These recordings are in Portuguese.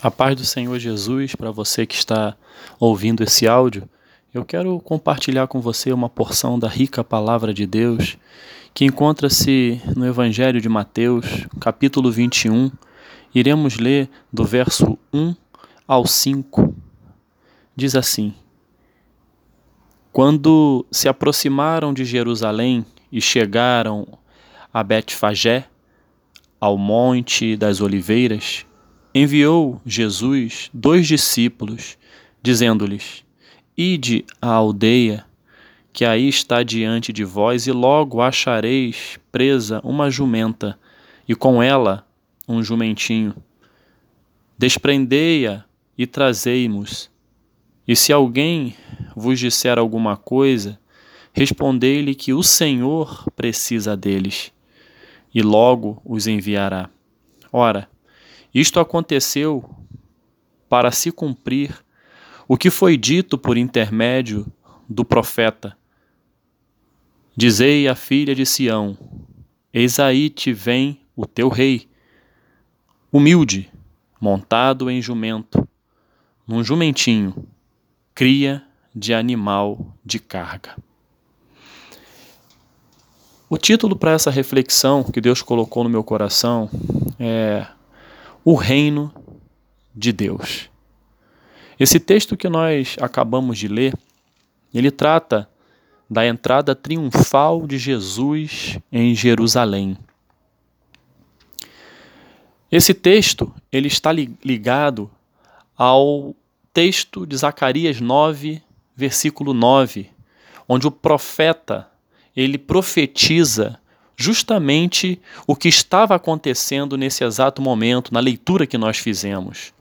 A paz do Senhor Jesus para você que está ouvindo esse áudio. Eu quero compartilhar com você uma porção da rica palavra de Deus que encontra-se no Evangelho de Mateus, capítulo 21. Iremos ler do verso 1 ao 5. Diz assim: Quando se aproximaram de Jerusalém e chegaram a Betfagé, ao monte das oliveiras, enviou Jesus dois discípulos, dizendo-lhes: Ide à aldeia que aí está diante de vós, e logo achareis presa uma jumenta, e com ela um jumentinho. Desprendei-a e trazei-mos. E se alguém vos disser alguma coisa, respondei-lhe que o Senhor precisa deles, e logo os enviará. Ora, isto aconteceu para se cumprir o que foi dito por intermédio do profeta. Dizei à filha de Sião: Eis aí te vem o teu rei, humilde, montado em jumento, num jumentinho, cria de animal de carga. O título para essa reflexão que Deus colocou no meu coração é o reino de Deus. Esse texto que nós acabamos de ler, ele trata da entrada triunfal de Jesus em Jerusalém. Esse texto, ele está ligado ao texto de Zacarias 9, versículo 9, onde o profeta, ele profetiza justamente o que estava acontecendo nesse exato momento, na leitura que nós fizemos.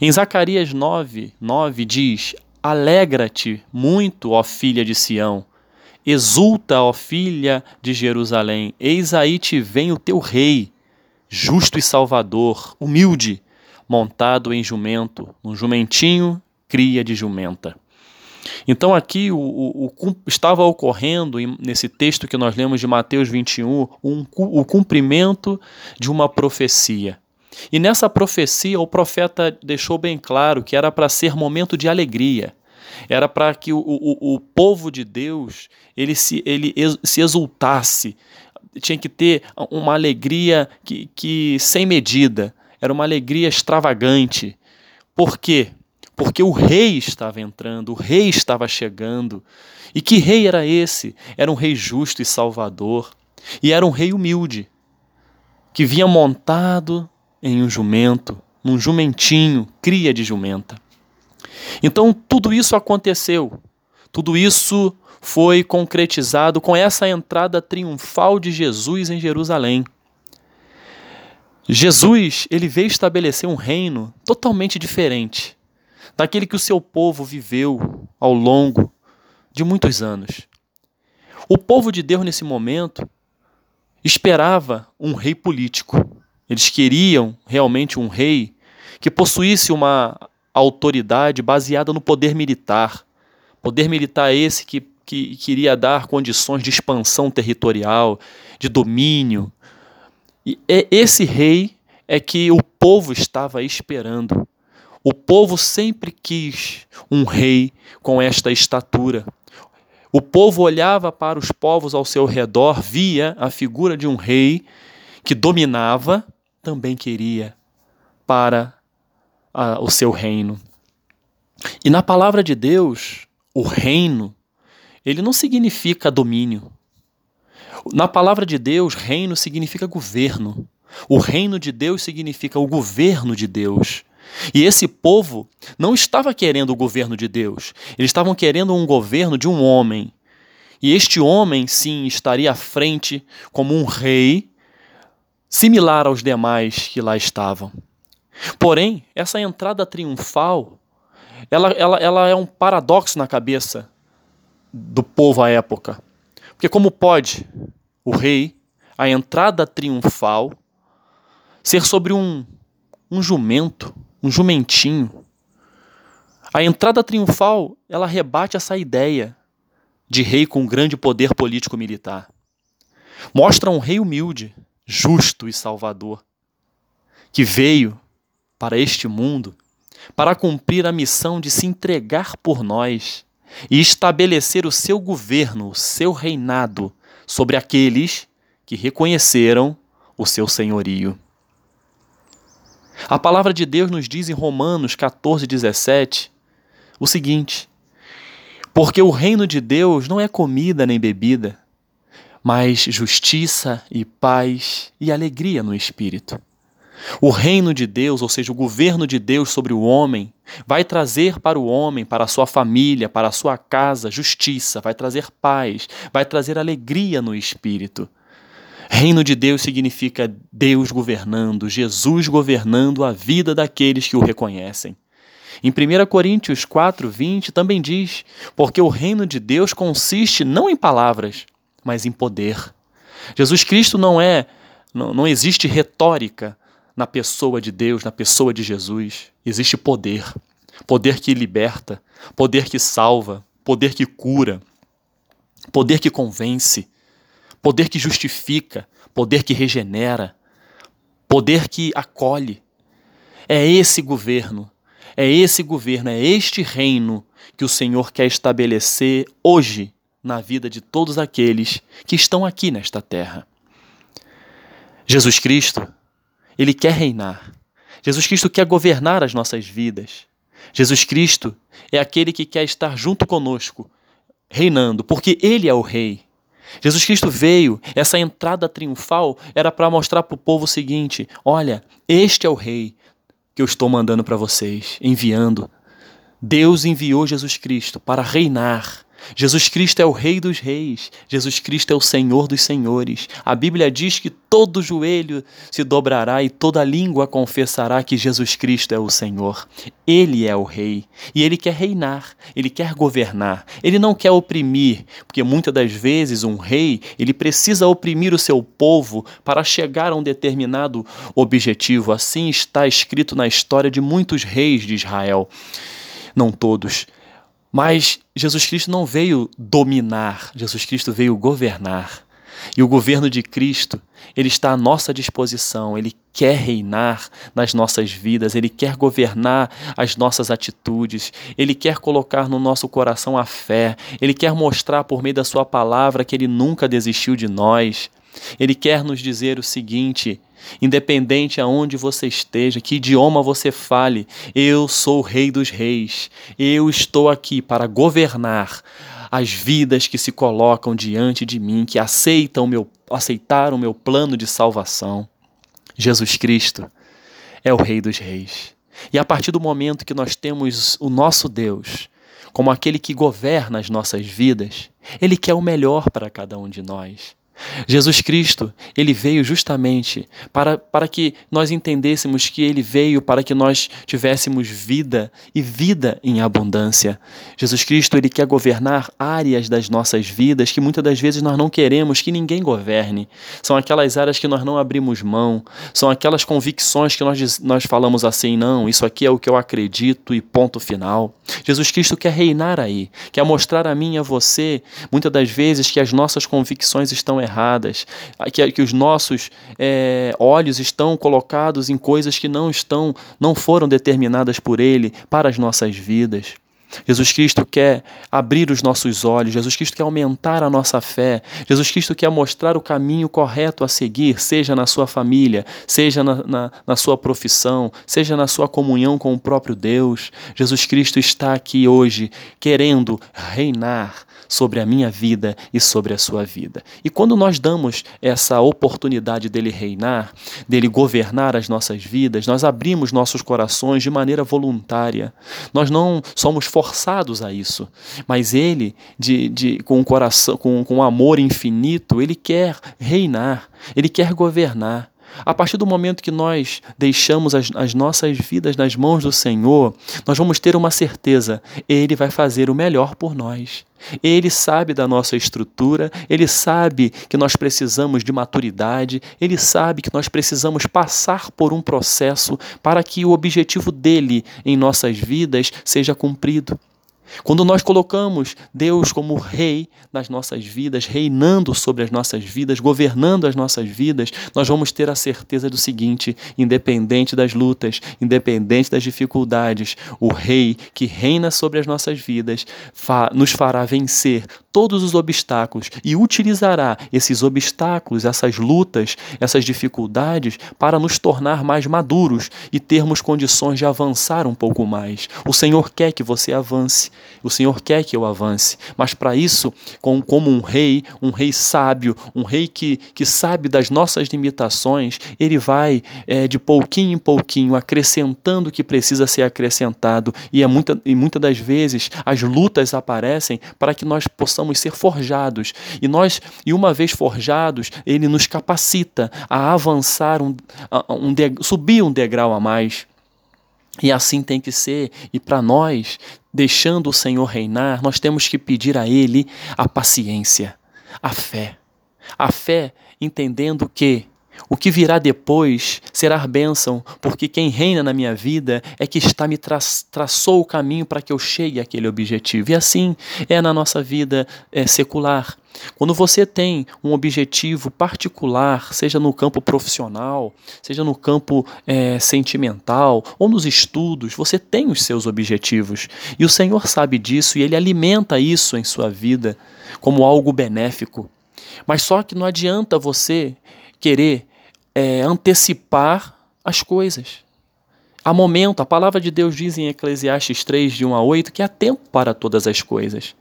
Em Zacarias 9, 9 diz: Alegra-te muito, ó filha de Sião, exulta, ó filha de Jerusalém, eis aí te vem o teu rei, justo e salvador, humilde, montado em jumento, um jumentinho, cria de jumenta. Então aqui o, o, o, estava ocorrendo, nesse texto que nós lemos de Mateus 21, um, o cumprimento de uma profecia. E nessa profecia o profeta deixou bem claro que era para ser momento de alegria. Era para que o, o, o povo de Deus ele se, ele se exultasse. Tinha que ter uma alegria que, que sem medida. Era uma alegria extravagante. Por quê? Porque o rei estava entrando, o rei estava chegando. E que rei era esse? Era um rei justo e salvador. E era um rei humilde, que vinha montado em um jumento, num jumentinho, cria de jumenta. Então tudo isso aconteceu, tudo isso foi concretizado com essa entrada triunfal de Jesus em Jerusalém. Jesus, ele veio estabelecer um reino totalmente diferente daquele que o seu povo viveu ao longo de muitos anos. O povo de Deus, nesse momento, esperava um rei político. Eles queriam realmente um rei que possuísse uma autoridade baseada no poder militar. Poder militar esse que, que queria dar condições de expansão territorial, de domínio. E é esse rei é que o povo estava esperando. O povo sempre quis um rei com esta estatura. O povo olhava para os povos ao seu redor, via a figura de um rei que dominava, também queria para a, o seu reino. E na palavra de Deus, o reino, ele não significa domínio. Na palavra de Deus, reino significa governo. O reino de Deus significa o governo de Deus. E esse povo não estava querendo o governo de Deus, eles estavam querendo um governo de um homem. E este homem, sim, estaria à frente como um rei, similar aos demais que lá estavam. Porém, essa entrada triunfal, ela, ela, ela é um paradoxo na cabeça do povo à época. Porque como pode o rei, a entrada triunfal, ser sobre um, um jumento, um jumentinho. A entrada triunfal, ela rebate essa ideia de rei com grande poder político militar. Mostra um rei humilde, justo e salvador, que veio para este mundo para cumprir a missão de se entregar por nós e estabelecer o seu governo, o seu reinado sobre aqueles que reconheceram o seu senhorio. A palavra de Deus nos diz em Romanos 14, 17 o seguinte: Porque o reino de Deus não é comida nem bebida, mas justiça e paz e alegria no espírito. O reino de Deus, ou seja, o governo de Deus sobre o homem, vai trazer para o homem, para a sua família, para a sua casa, justiça, vai trazer paz, vai trazer alegria no espírito. Reino de Deus significa Deus governando, Jesus governando a vida daqueles que o reconhecem. Em 1 Coríntios 4, 20 também diz: Porque o reino de Deus consiste não em palavras, mas em poder. Jesus Cristo não é, não, não existe retórica na pessoa de Deus, na pessoa de Jesus. Existe poder. Poder que liberta, poder que salva, poder que cura, poder que convence, poder que justifica, poder que regenera, poder que acolhe. É esse governo, é esse governo, é este reino que o Senhor quer estabelecer hoje na vida de todos aqueles que estão aqui nesta terra. Jesus Cristo, ele quer reinar. Jesus Cristo quer governar as nossas vidas. Jesus Cristo é aquele que quer estar junto conosco, reinando, porque ele é o rei. Jesus Cristo veio, essa entrada triunfal era para mostrar para o povo o seguinte: olha, este é o Rei que eu estou mandando para vocês, enviando. Deus enviou Jesus Cristo para reinar Jesus Cristo é o Rei dos Reis, Jesus Cristo é o Senhor dos Senhores. A Bíblia diz que todo joelho se dobrará e toda língua confessará que Jesus Cristo é o Senhor. Ele é o Rei e ele quer reinar, ele quer governar. Ele não quer oprimir, porque muitas das vezes um rei ele precisa oprimir o seu povo para chegar a um determinado objetivo. Assim está escrito na história de muitos reis de Israel. Não todos, mas Jesus Cristo não veio dominar, Jesus Cristo veio governar. E o governo de Cristo, ele está à nossa disposição, ele quer reinar nas nossas vidas, ele quer governar as nossas atitudes, ele quer colocar no nosso coração a fé, ele quer mostrar por meio da sua palavra que ele nunca desistiu de nós. Ele quer nos dizer o seguinte: Independente aonde você esteja, que idioma você fale, eu sou o Rei dos Reis. Eu estou aqui para governar as vidas que se colocam diante de mim, que aceitam meu, aceitaram o meu plano de salvação. Jesus Cristo é o Rei dos Reis. E a partir do momento que nós temos o nosso Deus como aquele que governa as nossas vidas, Ele quer o melhor para cada um de nós. Jesus Cristo, ele veio justamente para, para que nós entendêssemos que ele veio para que nós tivéssemos vida e vida em abundância. Jesus Cristo, ele quer governar áreas das nossas vidas que muitas das vezes nós não queremos que ninguém governe. São aquelas áreas que nós não abrimos mão, são aquelas convicções que nós, nós falamos assim: não, isso aqui é o que eu acredito e ponto final. Jesus Cristo quer reinar aí, quer mostrar a mim e a você, muitas das vezes, que as nossas convicções estão erradas, que, que os nossos é, olhos estão colocados em coisas que não estão, não foram determinadas por Ele para as nossas vidas. Jesus Cristo quer abrir os nossos olhos, Jesus Cristo quer aumentar a nossa fé, Jesus Cristo quer mostrar o caminho correto a seguir, seja na sua família, seja na, na, na, sua profissão, seja na sua comunhão com o próprio Deus. Jesus Cristo está aqui hoje querendo reinar sobre a minha vida e sobre a sua vida. E quando nós damos essa oportunidade dele reinar, dele governar as nossas vidas, nós abrimos nossos corações de maneira voluntária. Nós não somos forçados a isso, mas ele, de, de, com um coração, com, com amor infinito, ele quer reinar, ele quer governar. A partir do momento que nós deixamos as, as, nossas vidas nas mãos do Senhor, nós vamos ter uma certeza: Ele vai fazer o melhor por nós. Ele sabe da nossa estrutura, ele sabe que nós precisamos de maturidade, ele sabe que nós precisamos passar por um processo para que o objetivo dele em nossas vidas seja cumprido. Quando nós colocamos Deus como rei nas nossas vidas, reinando sobre as nossas vidas, governando as nossas vidas, nós vamos ter a certeza do seguinte: independente das lutas, independente das dificuldades, o rei que reina sobre as nossas vidas nos fará vencer todos os obstáculos e utilizará esses obstáculos, essas lutas, essas dificuldades para nos tornar mais maduros e termos condições de avançar um pouco mais. O Senhor quer que você avance. O Senhor quer que eu avance, mas para isso, com, como um rei, um rei sábio, um rei que, que sabe das nossas limitações, ele vai é, de pouquinho em pouquinho acrescentando o que precisa ser acrescentado, e, é muita, e muitas das vezes as lutas aparecem para que nós possamos ser forjados, e nós, e uma vez forjados, ele nos capacita a avançar, um, um subir um degrau a mais. E assim tem que ser. E para nós, deixando o Senhor reinar, nós temos que pedir a Ele a paciência, a fé. A fé entendendo que o que virá depois será bênção, porque quem reina na minha vida é que está me tra traçou o caminho para que eu chegue àquele objetivo. E assim é na nossa vida é, secular. Quando você tem um objetivo particular, seja no campo profissional, seja no campo é, sentimental ou nos estudos, você tem os seus objetivos. E o Senhor sabe disso e Ele alimenta isso em sua vida como algo benéfico. Mas só que não adianta você querer é, antecipar as coisas. Há momento, a palavra de Deus diz em Eclesiastes 3, de 1 a 8, que há tempo para todas as coisas.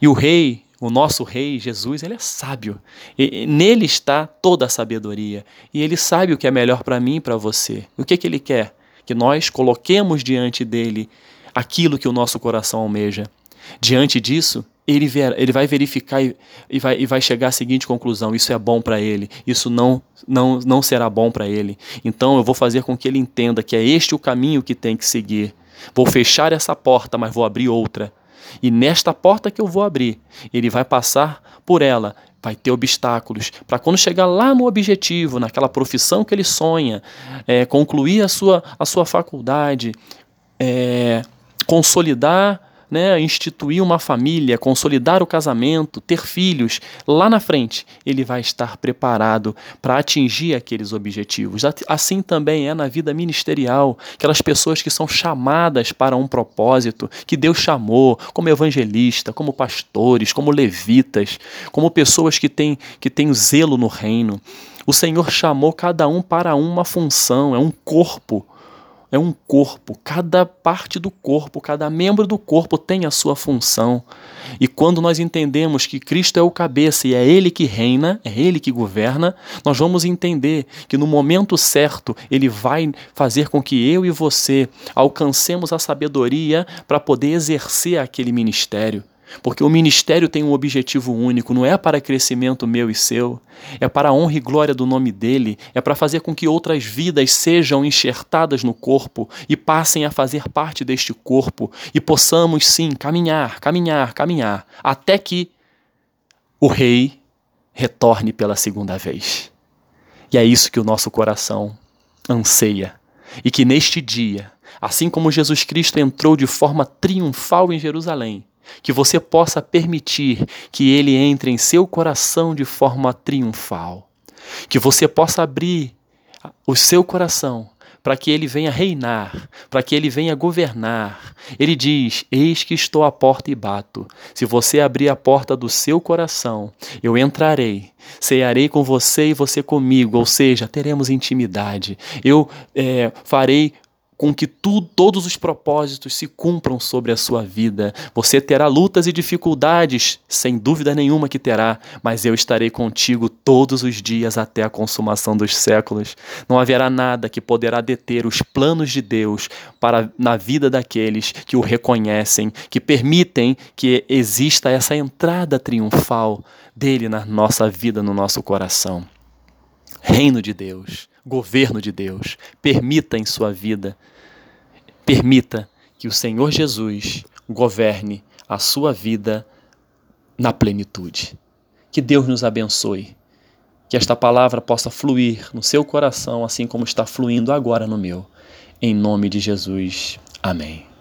E o rei, o nosso rei, Jesus, ele é sábio. E, nele está toda a sabedoria. E ele sabe o que é melhor para mim e para você. O que, que ele quer? Que nós coloquemos diante dele aquilo que o nosso coração almeja. Diante disso, ele, ver, ele vai verificar e, e, vai, e vai chegar à seguinte conclusão: isso é bom para ele, isso não, não, não será bom para ele. Então eu vou fazer com que ele entenda que é este o caminho que tem que seguir. Vou fechar essa porta, mas vou abrir outra. E nesta porta que eu vou abrir, ele vai passar por ela, vai ter obstáculos, para quando chegar lá no objetivo, naquela profissão que ele sonha, é, concluir a sua, a sua faculdade, é, consolidar né, instituir uma família, consolidar o casamento, ter filhos, lá na frente ele vai estar preparado para atingir aqueles objetivos. Assim também é na vida ministerial, aquelas pessoas que são chamadas para um propósito, que Deus chamou, como evangelista, como pastores, como levitas, como pessoas que têm, que têm zelo no reino. O Senhor chamou cada um para uma função, é um corpo é um corpo, cada parte do corpo, cada membro do corpo tem a sua função. E quando nós entendemos que Cristo é o cabeça e é Ele que reina, é Ele que governa, nós vamos entender que no momento certo Ele vai fazer com que eu e você alcancemos a sabedoria para poder exercer aquele ministério. Porque o ministério tem um objetivo único, não é para crescimento meu e seu, é para a honra e glória do nome dele, é para fazer com que outras vidas sejam enxertadas no corpo e passem a fazer parte deste corpo e possamos sim caminhar, caminhar, caminhar, até que o Rei retorne pela segunda vez. E é isso que o nosso coração anseia. E que neste dia, assim como Jesus Cristo entrou de forma triunfal em Jerusalém, que você possa permitir que ele entre em seu coração de forma triunfal, que você possa abrir o seu coração para que ele venha reinar, para que ele venha governar. Ele diz: Eis que estou à porta e bato. Se você abrir a porta do seu coração, eu entrarei, cearei com você e você comigo, ou seja, teremos intimidade. Eu é, farei com que tu, todos os propósitos se cumpram sobre a sua vida. Você terá lutas e dificuldades, sem dúvida nenhuma que terá, mas eu estarei contigo todos os dias até a consumação dos séculos. Não haverá nada que poderá deter os planos de Deus para na vida daqueles que o reconhecem, que permitem que exista essa entrada triunfal dele na nossa vida, no nosso coração. Reino de Deus, governo de Deus, permita em sua vida Permita que o Senhor Jesus governe a sua vida na plenitude. Que Deus nos abençoe. Que esta palavra possa fluir no seu coração, assim como está fluindo agora no meu. Em nome de Jesus. Amém.